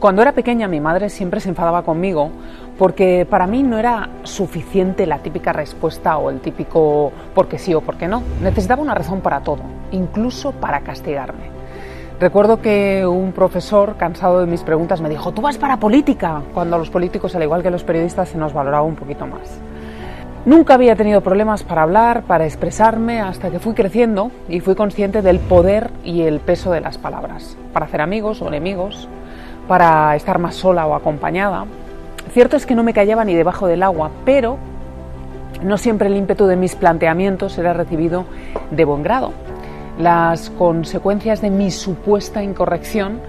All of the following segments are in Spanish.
Cuando era pequeña mi madre siempre se enfadaba conmigo porque para mí no era suficiente la típica respuesta o el típico porque sí o porque no. Necesitaba una razón para todo, incluso para castigarme. Recuerdo que un profesor, cansado de mis preguntas, me dijo, tú vas para política, cuando a los políticos, al igual que los periodistas, se nos valoraba un poquito más. Nunca había tenido problemas para hablar, para expresarme, hasta que fui creciendo y fui consciente del poder y el peso de las palabras, para hacer amigos o enemigos, para estar más sola o acompañada. Cierto es que no me callaba ni debajo del agua, pero no siempre el ímpetu de mis planteamientos era recibido de buen grado. Las consecuencias de mi supuesta incorrección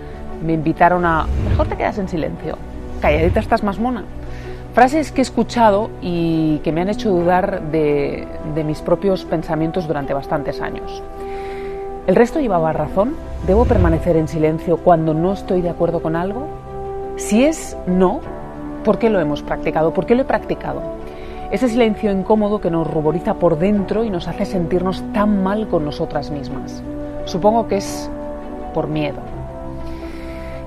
me invitaron a, mejor te quedas en silencio, calladita estás más mona. Frases que he escuchado y que me han hecho dudar de, mis propios pensamientos durante bastantes años. ¿El resto llevaba razón? ¿Debo permanecer en silencio cuando no estoy de acuerdo con algo? Si es no, ¿por qué lo hemos practicado? ¿Por qué lo he practicado? Ese silencio incómodo que nos ruboriza por dentro y nos hace sentirnos tan mal con nosotras mismas. Supongo que es por miedo.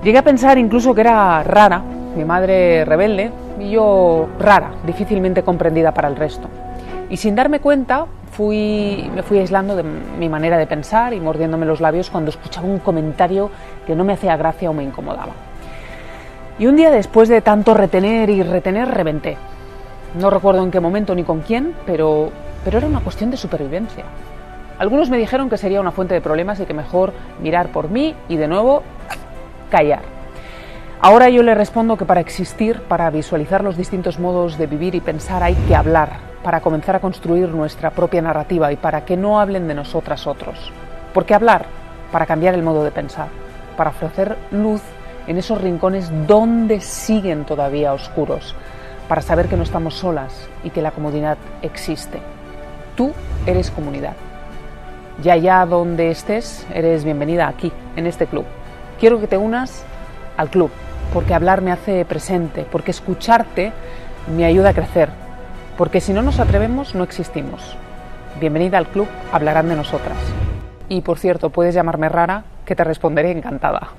Llegué a pensar incluso que era rara, mi madre rebelde, y yo rara, difícilmente comprendida para el resto. Y sin darme cuenta, me fui aislando de mi manera de pensar y mordiéndome los labios cuando escuchaba un comentario que no me hacía gracia o me incomodaba. Y un día después de tanto retener y retener, reventé. No recuerdo en qué momento ni con quién, pero, pero era una cuestión de supervivencia. Algunos me dijeron que sería una fuente de problemas y que mejor mirar por mí y de nuevo callar. Ahora yo le respondo que para existir, para visualizar los distintos modos de vivir y pensar, hay que hablar, para comenzar a construir nuestra propia narrativa y para que no hablen de nosotras otros. ¿Por qué hablar? Para cambiar el modo de pensar, para ofrecer luz en esos rincones donde siguen todavía oscuros, para saber que no estamos solas y que la comunidad existe. Tú eres comunidad. Ya allá donde estés, eres bienvenida aquí, en este club. Quiero que te unas al club porque hablar me hace presente, porque escucharte me ayuda a crecer, porque si no nos atrevemos no existimos. Bienvenida al club, hablarán de nosotras. Y por cierto, puedes llamarme rara, que te responderé encantada.